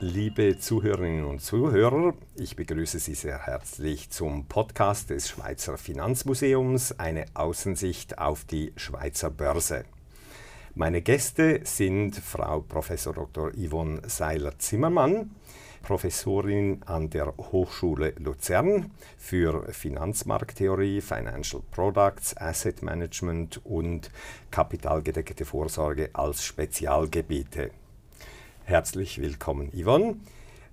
Liebe Zuhörerinnen und Zuhörer, ich begrüße Sie sehr herzlich zum Podcast des Schweizer Finanzmuseums, eine Außensicht auf die Schweizer Börse. Meine Gäste sind Frau Prof. Dr. Yvonne Seiler-Zimmermann, Professorin an der Hochschule Luzern für Finanzmarkttheorie, Financial Products, Asset Management und kapitalgedeckte Vorsorge als Spezialgebiete. Herzlich willkommen, Yvonne.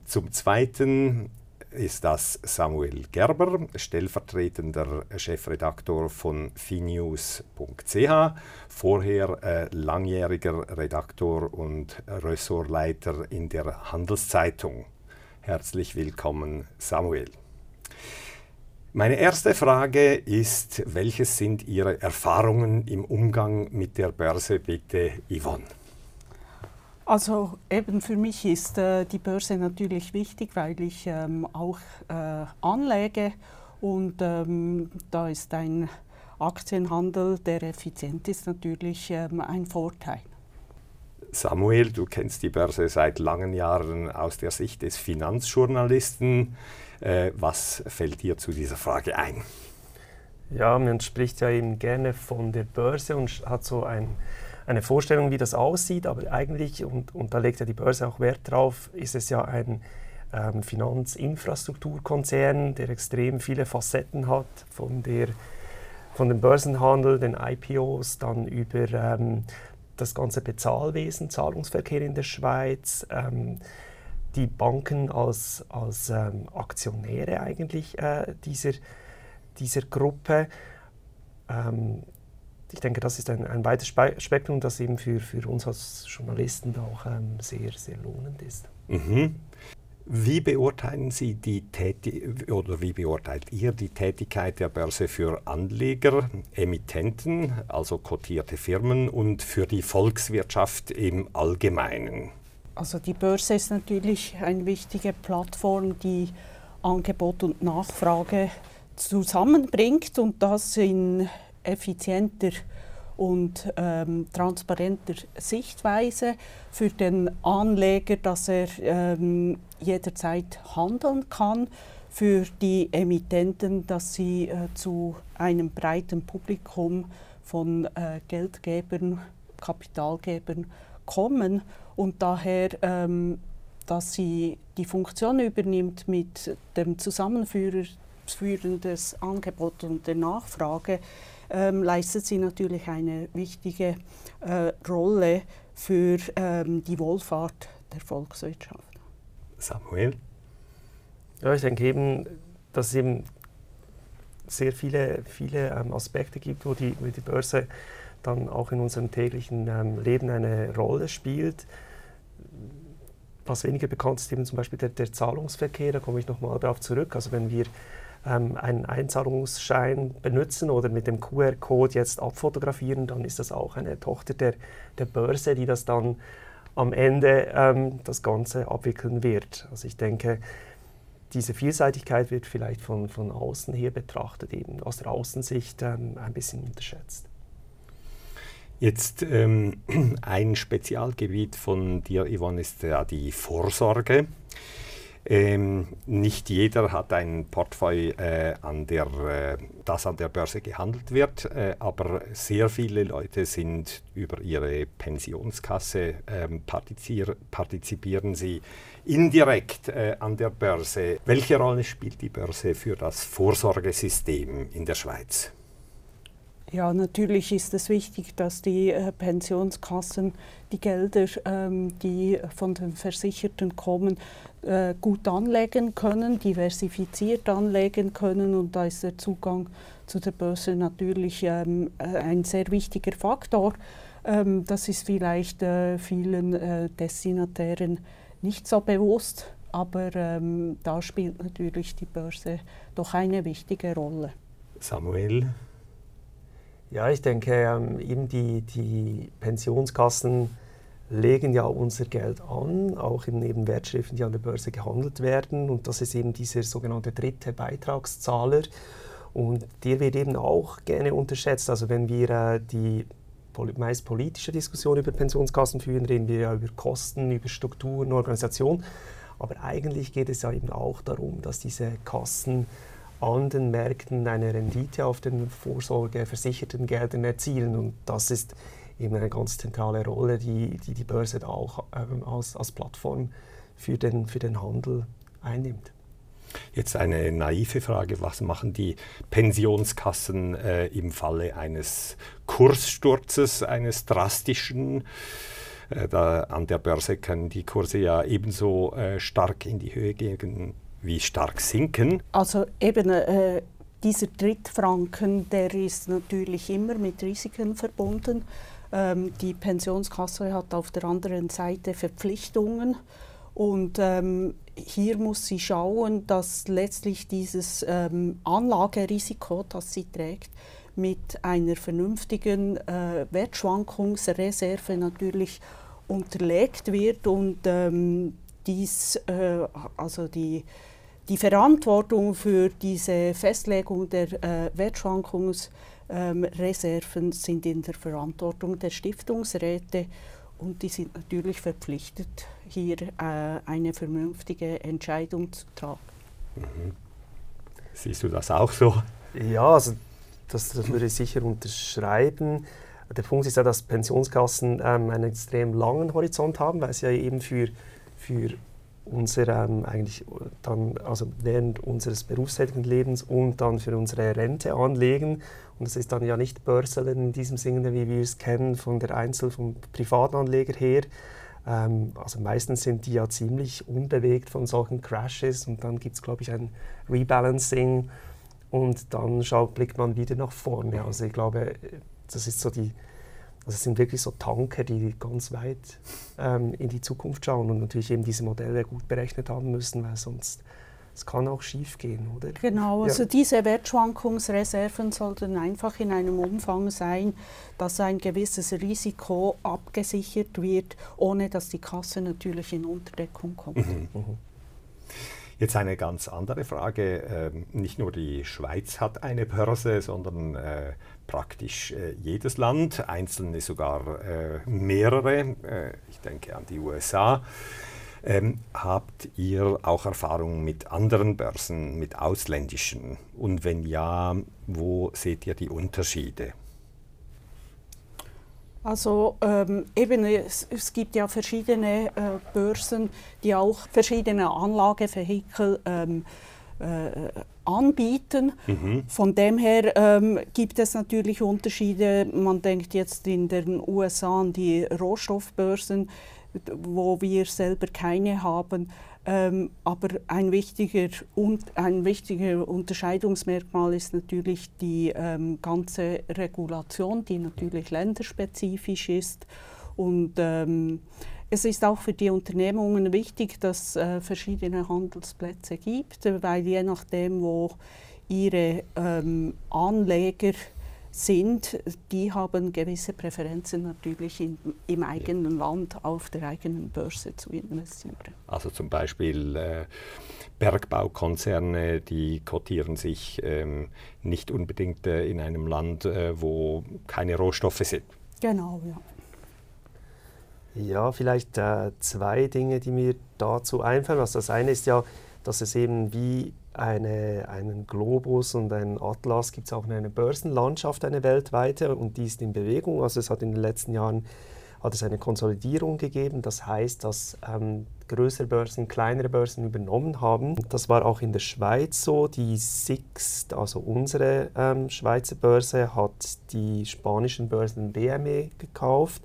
Zum Zweiten ist das Samuel Gerber, stellvertretender Chefredaktor von finews.ch, vorher äh, langjähriger Redaktor und Ressortleiter in der Handelszeitung. Herzlich willkommen, Samuel. Meine erste Frage ist, welches sind Ihre Erfahrungen im Umgang mit der Börse, bitte, Yvonne? Also eben für mich ist äh, die Börse natürlich wichtig, weil ich ähm, auch äh, anlege und ähm, da ist ein Aktienhandel, der effizient ist, natürlich ähm, ein Vorteil. Samuel, du kennst die Börse seit langen Jahren aus der Sicht des Finanzjournalisten. Äh, was fällt dir zu dieser Frage ein? Ja, man spricht ja eben gerne von der Börse und hat so ein eine Vorstellung, wie das aussieht, aber eigentlich, und, und da legt ja die Börse auch Wert drauf, ist es ja ein ähm, Finanzinfrastrukturkonzern, der extrem viele Facetten hat, von, der, von dem Börsenhandel, den IPOs, dann über ähm, das ganze Bezahlwesen, Zahlungsverkehr in der Schweiz, ähm, die Banken als, als ähm, Aktionäre eigentlich äh, dieser, dieser Gruppe. Ähm, ich denke, das ist ein, ein weites Spektrum, das eben für, für uns als Journalisten auch ähm, sehr, sehr lohnend ist. Mhm. Wie beurteilen Sie die Täti oder wie beurteilt ihr die Tätigkeit der Börse für Anleger, Emittenten, also kotierte Firmen und für die Volkswirtschaft im Allgemeinen? Also die Börse ist natürlich eine wichtige Plattform, die Angebot und Nachfrage zusammenbringt und das in effizienter und ähm, transparenter Sichtweise für den Anleger, dass er ähm, jederzeit handeln kann, für die Emittenten, dass sie äh, zu einem breiten Publikum von äh, Geldgebern, Kapitalgebern kommen und daher, ähm, dass sie die Funktion übernimmt mit dem Zusammenführen des Angebots und der Nachfrage, ähm, leistet sie natürlich eine wichtige äh, Rolle für ähm, die Wohlfahrt der Volkswirtschaft. Samuel? Ja, ich denke eben, dass es eben sehr viele, viele ähm, Aspekte gibt, wo die, wo die Börse dann auch in unserem täglichen ähm, Leben eine Rolle spielt. Was weniger bekannt ist, eben zum Beispiel der, der Zahlungsverkehr, da komme ich nochmal darauf zurück. Also wenn wir ähm, einen Einzahlungsschein benutzen oder mit dem QR-Code jetzt abfotografieren, dann ist das auch eine Tochter der, der Börse, die das dann am Ende ähm, das Ganze abwickeln wird. Also ich denke, diese Vielseitigkeit wird vielleicht von, von außen her betrachtet, eben aus der Außensicht ähm, ein bisschen unterschätzt. Jetzt ähm, ein Spezialgebiet von dir, Yvonne, ist ja die Vorsorge. Ähm, nicht jeder hat ein Portfolio, äh, an der, äh, das an der Börse gehandelt wird, äh, aber sehr viele Leute sind über ihre Pensionskasse, ähm, partizipieren sie indirekt äh, an der Börse. Welche Rolle spielt die Börse für das Vorsorgesystem in der Schweiz? Ja, natürlich ist es wichtig, dass die äh, Pensionskassen die Gelder, ähm, die von den Versicherten kommen, äh, gut anlegen können, diversifiziert anlegen können. Und da ist der Zugang zu der Börse natürlich ähm, äh, ein sehr wichtiger Faktor. Ähm, das ist vielleicht äh, vielen äh, Destinatären nicht so bewusst, aber ähm, da spielt natürlich die Börse doch eine wichtige Rolle. Samuel? Ja, ich denke, ähm, eben die, die Pensionskassen legen ja unser Geld an, auch in eben Wertschriften, die an der Börse gehandelt werden. Und das ist eben dieser sogenannte dritte Beitragszahler. Und der wird eben auch gerne unterschätzt. Also wenn wir äh, die meist politische Diskussion über Pensionskassen führen, reden wir ja über Kosten, über Strukturen, Organisation. Aber eigentlich geht es ja eben auch darum, dass diese Kassen an den Märkten eine Rendite auf den vorsorgeversicherten Geldern erzielen. Und das ist eben eine ganz zentrale Rolle, die die, die Börse da auch ähm, als, als Plattform für den, für den Handel einnimmt. Jetzt eine naive Frage, was machen die Pensionskassen äh, im Falle eines Kurssturzes, eines drastischen? Äh, da an der Börse können die Kurse ja ebenso äh, stark in die Höhe gehen wie stark sinken. Also eben äh, dieser Drittfranken, der ist natürlich immer mit Risiken verbunden. Ähm, die Pensionskasse hat auf der anderen Seite Verpflichtungen. Und ähm, hier muss sie schauen, dass letztlich dieses ähm, Anlagerisiko, das sie trägt, mit einer vernünftigen äh, Wertschwankungsreserve natürlich unterlegt wird und ähm, dies, äh, also die, die Verantwortung für diese Festlegung der äh, Wertschwankungsreserven ähm, sind in der Verantwortung der Stiftungsräte und die sind natürlich verpflichtet, hier äh, eine vernünftige Entscheidung zu tragen. Mhm. Siehst du das auch so? Ja, also das, das würde ich sicher unterschreiben. Der Punkt ist ja, dass Pensionskassen ähm, einen extrem langen Horizont haben, weil sie ja eben für, für unser ähm, eigentlich dann also während unseres berufstätigen Lebens und dann für unsere Rente anlegen. Und das ist dann ja nicht Börseln in diesem Sinne, wie wir es kennen von der Einzel-, vom Privatanleger her. Ähm, also meistens sind die ja ziemlich unbewegt von solchen Crashes und dann gibt es, glaube ich, ein Rebalancing und dann schaut, blickt man wieder nach vorne. Also ich glaube, das ist so die, also es sind wirklich so Tanker, die ganz weit ähm, in die Zukunft schauen und natürlich eben diese Modelle gut berechnet haben müssen, weil sonst es kann auch schief gehen, oder? Genau, also ja. diese Wertschwankungsreserven sollten einfach in einem Umfang sein, dass ein gewisses Risiko abgesichert wird, ohne dass die Kasse natürlich in Unterdeckung kommt. Mhm. Mhm. Jetzt eine ganz andere Frage. Ähm, nicht nur die Schweiz hat eine Börse, sondern äh, praktisch äh, jedes Land, einzelne sogar äh, mehrere. Ich denke an die USA. Ähm, habt ihr auch Erfahrungen mit anderen Börsen, mit ausländischen? Und wenn ja, wo seht ihr die Unterschiede? Also ähm, eben, es, es, gibt ja verschiedene äh, Börsen, die auch verschiedene Anlagevehikel ähm, äh, anbieten. Mhm. Von dem her ähm, gibt es natürlich Unterschiede. Man denkt jetzt in den USA an die Rohstoffbörsen, wo wir selber keine haben. Ähm, aber ein wichtiger, ein wichtiger Unterscheidungsmerkmal ist natürlich die ähm, ganze Regulation, die natürlich länderspezifisch ist. Und ähm, es ist auch für die Unternehmungen wichtig, dass es äh, verschiedene Handelsplätze gibt, weil je nachdem, wo ihre ähm, Anleger sind, die haben gewisse Präferenzen natürlich in, im eigenen Land auf der eigenen Börse zu investieren. Also zum Beispiel äh, Bergbaukonzerne, die kotieren sich ähm, nicht unbedingt äh, in einem Land, äh, wo keine Rohstoffe sind. Genau, ja. Ja, vielleicht äh, zwei Dinge, die mir dazu einfallen. Also das eine ist ja, dass es eben wie eine, einen Globus und einen Atlas gibt es auch eine Börsenlandschaft, eine weltweite, und die ist in Bewegung. Also es hat in den letzten Jahren hat es eine Konsolidierung gegeben. Das heißt, dass ähm, größere Börsen kleinere Börsen übernommen haben. Das war auch in der Schweiz so. Die Sixt, also unsere ähm, Schweizer Börse, hat die spanischen Börsen BME gekauft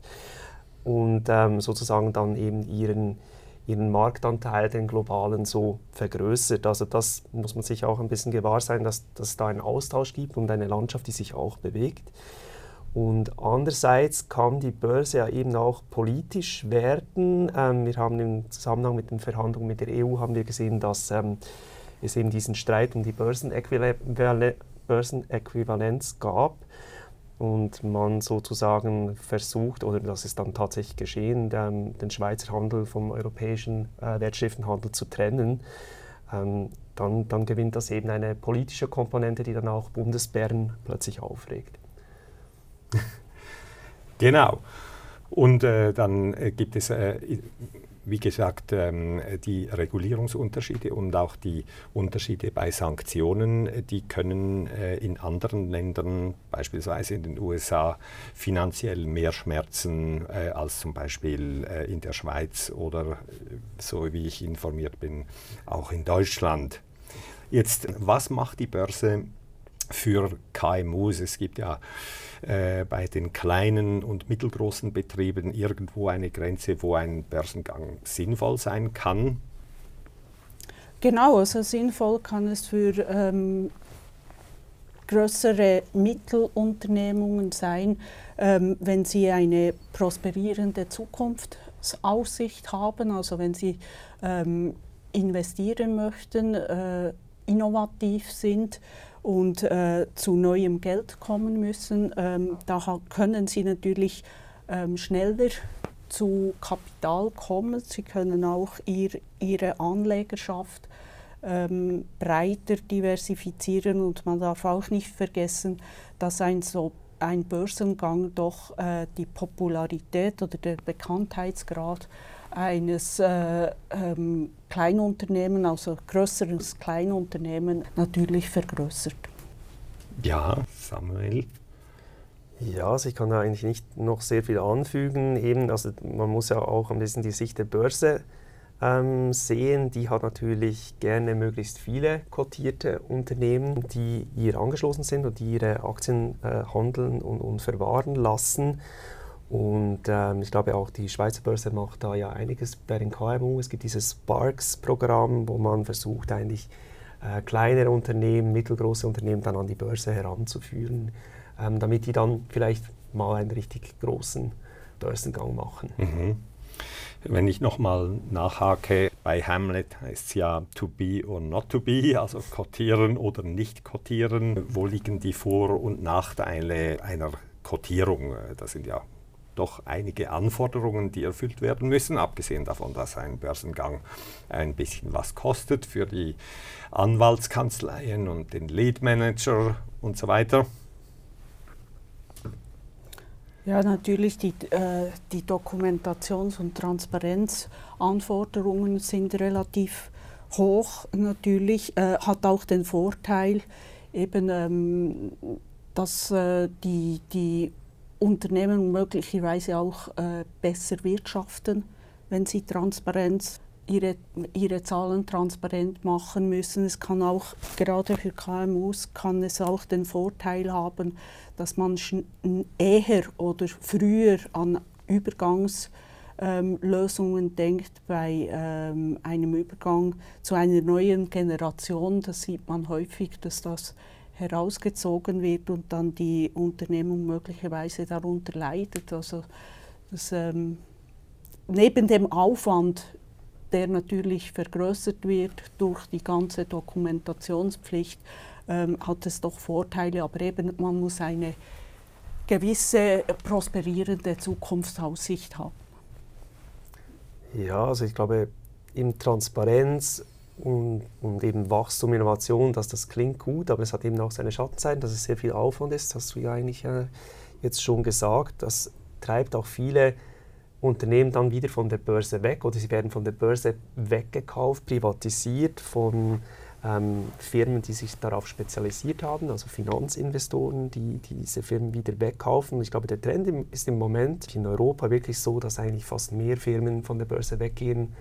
und ähm, sozusagen dann eben ihren ihren Marktanteil, den globalen, so vergrößert. Also das muss man sich auch ein bisschen gewahr sein, dass, dass es da einen Austausch gibt und eine Landschaft, die sich auch bewegt. Und andererseits kann die Börse ja eben auch politisch werden. Ähm, wir haben im Zusammenhang mit den Verhandlungen mit der EU haben wir gesehen, dass ähm, es eben diesen Streit um die Börsenäquivalenz gab und man sozusagen versucht, oder das ist dann tatsächlich geschehen, den, den Schweizer Handel vom europäischen äh, Wertschriftenhandel zu trennen, ähm, dann, dann gewinnt das eben eine politische Komponente, die dann auch Bundesbären plötzlich aufregt. Genau. Und äh, dann äh, gibt es äh, wie gesagt, ähm, die Regulierungsunterschiede und auch die Unterschiede bei Sanktionen, die können äh, in anderen Ländern, beispielsweise in den USA, finanziell mehr schmerzen äh, als zum Beispiel äh, in der Schweiz oder, so wie ich informiert bin, auch in Deutschland. Jetzt, was macht die Börse für KMUs? Es gibt ja äh, bei den kleinen und mittelgroßen Betrieben irgendwo eine Grenze, wo ein Börsengang sinnvoll sein kann? Genau, also sinnvoll kann es für ähm, größere Mittelunternehmungen sein, ähm, wenn sie eine prosperierende Zukunftsaussicht haben, also wenn sie ähm, investieren möchten, äh, innovativ sind und äh, zu neuem Geld kommen müssen. Ähm, da können sie natürlich ähm, schneller zu Kapital kommen. Sie können auch ihr, ihre Anlegerschaft ähm, breiter diversifizieren und man darf auch nicht vergessen, dass ein so ein Börsengang doch äh, die Popularität oder der Bekanntheitsgrad eines äh, ähm, Kleinunternehmen, also größeres Kleinunternehmen, natürlich vergrößert. Ja, Samuel. Ja, also ich kann da eigentlich nicht noch sehr viel anfügen. Eben, also man muss ja auch ein bisschen die Sicht der Börse ähm, sehen. Die hat natürlich gerne möglichst viele kotierte Unternehmen, die ihr angeschlossen sind und die ihre Aktien äh, handeln und, und verwahren lassen. Und ähm, ich glaube auch die Schweizer Börse macht da ja einiges bei den KMU. Es gibt dieses Sparks-Programm, wo man versucht eigentlich äh, kleinere Unternehmen, mittelgroße Unternehmen dann an die Börse heranzuführen, ähm, damit die dann vielleicht mal einen richtig großen Börsengang machen. Mhm. Wenn ich nochmal nachhake, bei Hamlet heißt es ja to be or not to be, also kotieren oder nicht kotieren. Wo liegen die Vor- und Nachteile einer Kotierung? Das sind ja doch einige Anforderungen, die erfüllt werden müssen, abgesehen davon, dass ein Börsengang ein bisschen was kostet für die Anwaltskanzleien und den Lead Manager und so weiter. Ja, natürlich, die, äh, die Dokumentations- und Transparenzanforderungen sind relativ hoch natürlich, äh, hat auch den Vorteil, eben, ähm, dass äh, die, die Unternehmen möglicherweise auch äh, besser wirtschaften, wenn sie Transparenz ihre, ihre Zahlen transparent machen müssen. Es kann auch gerade für KMUs kann es auch den Vorteil haben, dass man eher oder früher an Übergangslösungen ähm, denkt bei ähm, einem Übergang zu einer neuen Generation. Das sieht man häufig, dass das herausgezogen wird und dann die Unternehmung möglicherweise darunter leidet. Also das, ähm, neben dem Aufwand, der natürlich vergrößert wird durch die ganze Dokumentationspflicht, ähm, hat es doch Vorteile, aber eben man muss eine gewisse prosperierende Zukunftsaussicht haben. Ja, also ich glaube, in Transparenz und, und, eben Wachstum, Innovation, dass das klingt gut, aber es hat eben auch seine Schattenseiten, dass es sehr viel Aufwand ist, hast du ja eigentlich äh, jetzt schon gesagt. Das treibt auch viele Unternehmen dann wieder von der Börse weg oder sie werden von der Börse weggekauft, privatisiert von ähm, Firmen, die sich darauf spezialisiert haben, also Finanzinvestoren, die, die diese Firmen wieder wegkaufen. Und ich glaube, der Trend ist im Moment in Europa wirklich so, dass eigentlich fast mehr Firmen von der Börse weggehen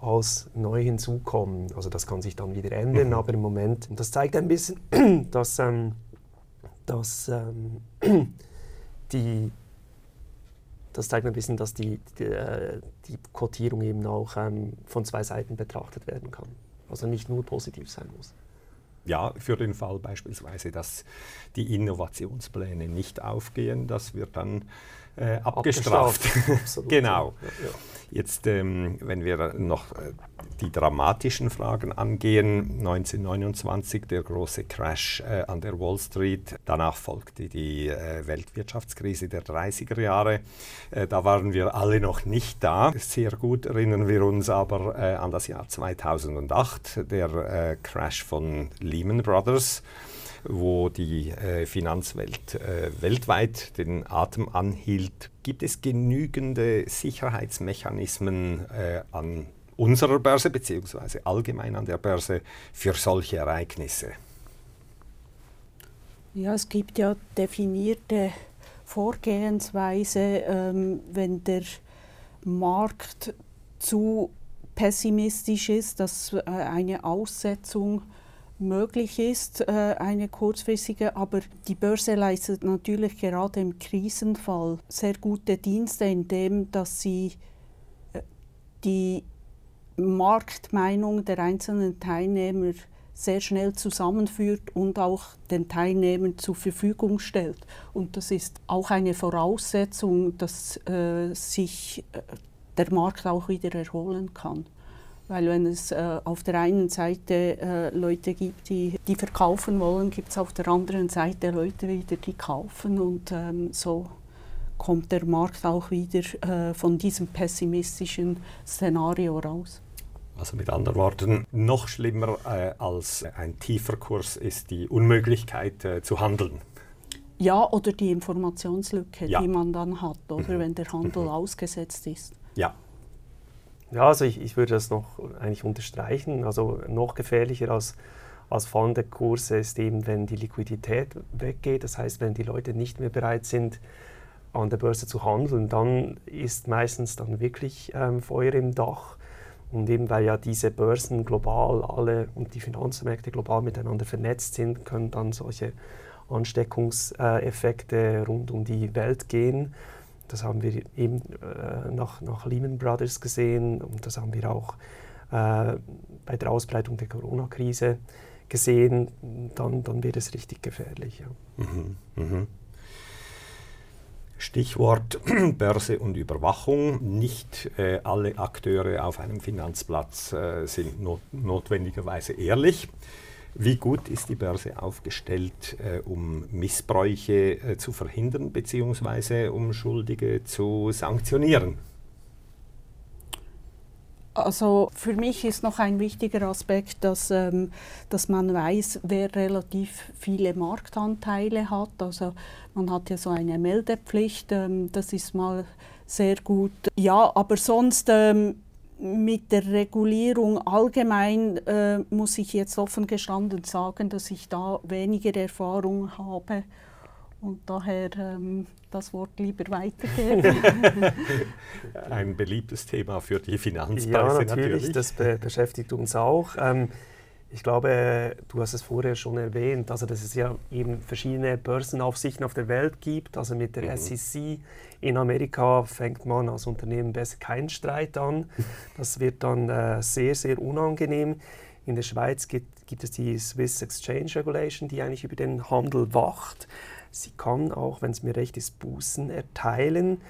als neu hinzukommen. Also das kann sich dann wieder ändern, mhm. aber im Moment, und das zeigt ein bisschen, dass, ähm, dass ähm, die das zeigt ein bisschen, dass die, die, äh, die Quotierung eben auch ähm, von zwei Seiten betrachtet werden kann. Also nicht nur positiv sein muss. Ja, für den Fall beispielsweise, dass die Innovationspläne nicht aufgehen, das wird dann äh, abgestraft. abgestraft. genau. Ja, ja. Jetzt, ähm, wenn wir noch äh, die dramatischen Fragen angehen, 1929 der große Crash äh, an der Wall Street, danach folgte die äh, Weltwirtschaftskrise der 30er Jahre. Äh, da waren wir alle noch nicht da. Sehr gut erinnern wir uns aber äh, an das Jahr 2008, der äh, Crash von Lehman Brothers. Wo die äh, Finanzwelt äh, weltweit den Atem anhielt. Gibt es genügende Sicherheitsmechanismen äh, an unserer Börse bzw. allgemein an der Börse für solche Ereignisse? Ja, es gibt ja definierte Vorgehensweise, ähm, wenn der Markt zu pessimistisch ist, dass äh, eine Aussetzung möglich ist, äh, eine kurzfristige, aber die Börse leistet natürlich gerade im Krisenfall sehr gute Dienste, indem dass sie äh, die Marktmeinung der einzelnen Teilnehmer sehr schnell zusammenführt und auch den Teilnehmern zur Verfügung stellt. Und das ist auch eine Voraussetzung, dass äh, sich äh, der Markt auch wieder erholen kann. Weil wenn es äh, auf der einen Seite äh, Leute gibt, die, die verkaufen wollen, gibt es auf der anderen Seite Leute wieder, die kaufen und ähm, so kommt der Markt auch wieder äh, von diesem pessimistischen Szenario raus. Also mit anderen Worten, noch schlimmer äh, als ein tiefer Kurs ist die Unmöglichkeit äh, zu handeln. Ja, oder die Informationslücke, ja. die man dann hat, oder mhm. wenn der Handel mhm. ausgesetzt ist. Ja. Ja, also ich, ich würde das noch eigentlich unterstreichen. Also noch gefährlicher als, als fallende Kurse ist eben, wenn die Liquidität weggeht. Das heißt, wenn die Leute nicht mehr bereit sind, an der Börse zu handeln, dann ist meistens dann wirklich ähm, Feuer im Dach. Und eben weil ja diese Börsen global alle und die Finanzmärkte global miteinander vernetzt sind, können dann solche Ansteckungseffekte rund um die Welt gehen. Das haben wir eben äh, nach, nach Lehman Brothers gesehen und das haben wir auch äh, bei der Ausbreitung der Corona-Krise gesehen. Dann, dann wird es richtig gefährlich. Ja. Mhm, mh. Stichwort Börse und Überwachung. Nicht äh, alle Akteure auf einem Finanzplatz äh, sind not notwendigerweise ehrlich. Wie gut ist die Börse aufgestellt, äh, um Missbräuche äh, zu verhindern bzw. um Schuldige zu sanktionieren? Also für mich ist noch ein wichtiger Aspekt, dass, ähm, dass man weiß, wer relativ viele Marktanteile hat. Also man hat ja so eine Meldepflicht, ähm, das ist mal sehr gut. Ja, aber sonst ähm, mit der Regulierung allgemein äh, muss ich jetzt offen gestanden sagen, dass ich da weniger Erfahrung habe und daher ähm, das Wort lieber weitergeben. Ein beliebtes Thema für die Finanzpreise ja, natürlich. natürlich. Das be beschäftigt uns auch. Ähm, ich glaube, du hast es vorher schon erwähnt, also dass es ja eben verschiedene Börsenaufsichten auf der Welt gibt. Also mit der mhm. SEC in Amerika fängt man als Unternehmen besser keinen Streit an. Das wird dann äh, sehr, sehr unangenehm. In der Schweiz gibt, gibt es die Swiss Exchange Regulation, die eigentlich über den Handel wacht. Sie kann auch, wenn es mir recht ist, Bußen erteilen,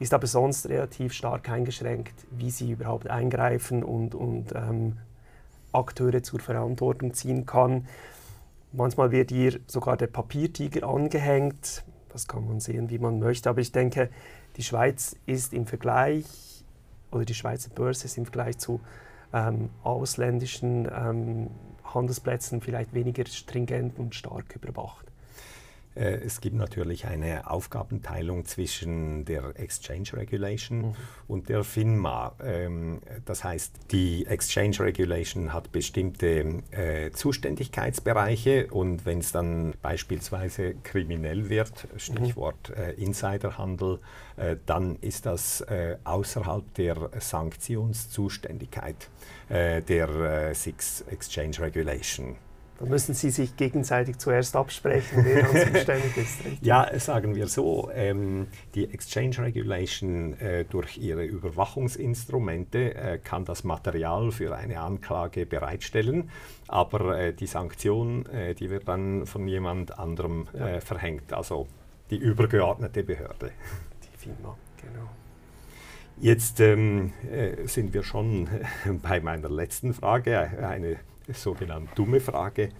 ist aber sonst relativ stark eingeschränkt, wie sie überhaupt eingreifen und, und ähm, Akteure zur Verantwortung ziehen kann. Manchmal wird ihr sogar der Papiertiger angehängt. Das kann man sehen, wie man möchte. Aber ich denke, die Schweiz ist im Vergleich, oder die Schweizer Börse ist im Vergleich zu ähm, ausländischen ähm, Handelsplätzen vielleicht weniger stringent und stark überwacht. Äh, es gibt natürlich eine Aufgabenteilung zwischen der Exchange Regulation mhm. und der FINMA. Ähm, das heißt, die Exchange Regulation hat bestimmte äh, Zuständigkeitsbereiche und wenn es dann beispielsweise kriminell wird, Stichwort mhm. äh, Insiderhandel, dann ist das außerhalb der Sanktionszuständigkeit der Six Exchange Regulation. Da müssen Sie sich gegenseitig zuerst absprechen, wer dann zuständig ist. Richtig? Ja, sagen wir so, ähm, die Exchange Regulation äh, durch ihre Überwachungsinstrumente äh, kann das Material für eine Anklage bereitstellen, aber äh, die Sanktion, äh, die wird dann von jemand anderem ja. Äh, verhängt, also die übergeordnete Behörde. Die FINMA, genau. Jetzt ähm, äh, sind wir schon bei meiner letzten Frage, eine sogenannte dumme Frage.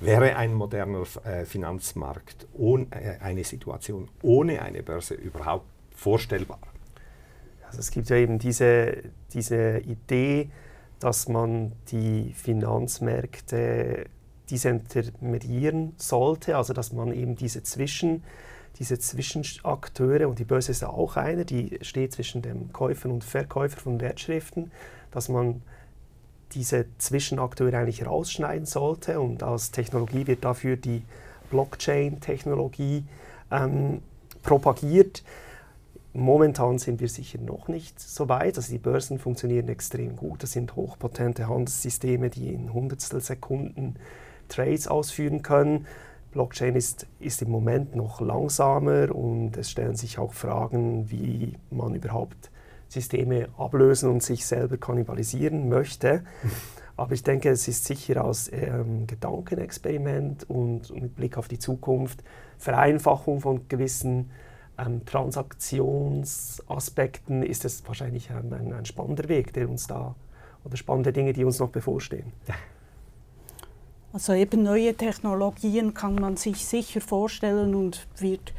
Wäre ein moderner äh, Finanzmarkt ohne, äh, eine Situation ohne eine Börse überhaupt vorstellbar? Also es gibt ja eben diese, diese Idee, dass man die Finanzmärkte diese intermediieren sollte, also dass man eben diese Zwischen diese Zwischenakteure, und die Börse ist ja auch einer, die steht zwischen dem Käufer und Verkäufer von Wertschriften, dass man diese Zwischenakteure eigentlich rausschneiden sollte und als Technologie wird dafür die Blockchain-Technologie ähm, propagiert. Momentan sind wir sicher noch nicht so weit. Also die Börsen funktionieren extrem gut. Das sind hochpotente Handelssysteme, die in Hundertstel Sekunden Trades ausführen können. Blockchain ist, ist im Moment noch langsamer und es stellen sich auch Fragen, wie man überhaupt Systeme ablösen und sich selber kannibalisieren möchte. Aber ich denke, es ist sicher als ähm, Gedankenexperiment und mit Blick auf die Zukunft Vereinfachung von gewissen ähm, Transaktionsaspekten ist es wahrscheinlich ein, ein, ein, spannender Weg, der uns da oder spannende Dinge, die uns noch bevorstehen. Also eben neue Technologien kann man sich sicher vorstellen und wird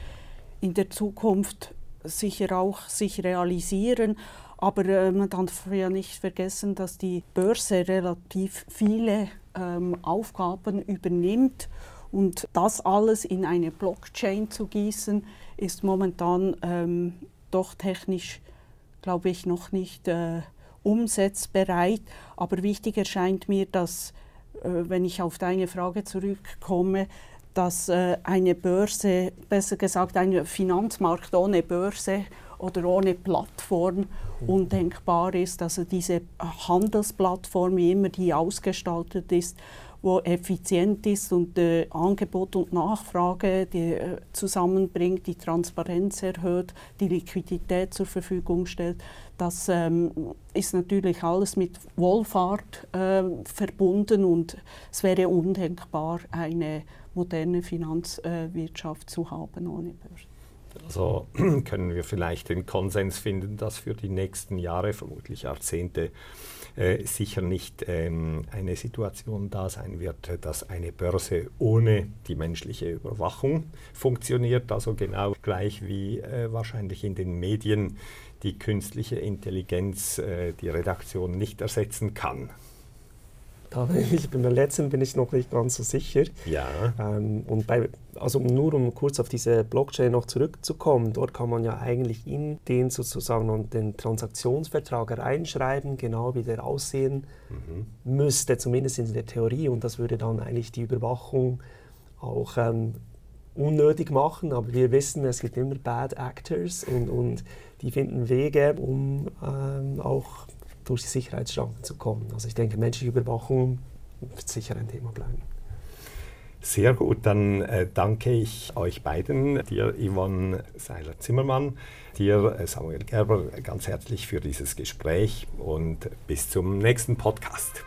in der Zukunft sicher auch sich realisieren. Aber äh, man darf ja nicht vergessen, dass die Börse relativ viele ähm, Aufgaben übernimmt und das alles in eine Blockchain zu gießen, ist momentan ähm, doch technisch, glaube ich, noch nicht äh, umsetzbereit. Aber wichtig erscheint mir, dass, äh, wenn ich auf deine Frage zurückkomme, dass äh, eine Börse, besser gesagt ein Finanzmarkt ohne Börse oder ohne Plattform undenkbar ist. Also diese Handelsplattform, wie immer die ausgestaltet ist, wo effizient ist und äh, Angebot und Nachfrage die, äh, zusammenbringt, die Transparenz erhöht, die Liquidität zur Verfügung stellt. Das ähm, ist natürlich alles mit Wohlfahrt äh, verbunden und es wäre undenkbar, eine moderne Finanzwirtschaft zu haben ohne Börse. Also können wir vielleicht den Konsens finden, dass für die nächsten Jahre, vermutlich Jahrzehnte, äh, sicher nicht ähm, eine Situation da sein wird, dass eine Börse ohne die menschliche Überwachung funktioniert, also genau gleich wie äh, wahrscheinlich in den Medien die künstliche Intelligenz äh, die Redaktion nicht ersetzen kann. Da bin ich, beim letzten bin ich noch nicht ganz so sicher. Ja. Ähm, und bei, also nur um kurz auf diese Blockchain noch zurückzukommen, dort kann man ja eigentlich in den sozusagen den Transaktionsvertrag reinschreiben, genau wie der aussehen mhm. müsste, zumindest in der Theorie. Und das würde dann eigentlich die Überwachung auch ähm, unnötig machen. Aber wir wissen, es gibt immer Bad Actors und, und die finden Wege, um ähm, auch durch die Sicherheitsschranken zu kommen. Also ich denke, menschliche Überwachung wird sicher ein Thema bleiben. Sehr gut, dann äh, danke ich euch beiden, dir Yvonne Seiler-Zimmermann, dir äh, Samuel Gerber ganz herzlich für dieses Gespräch und bis zum nächsten Podcast.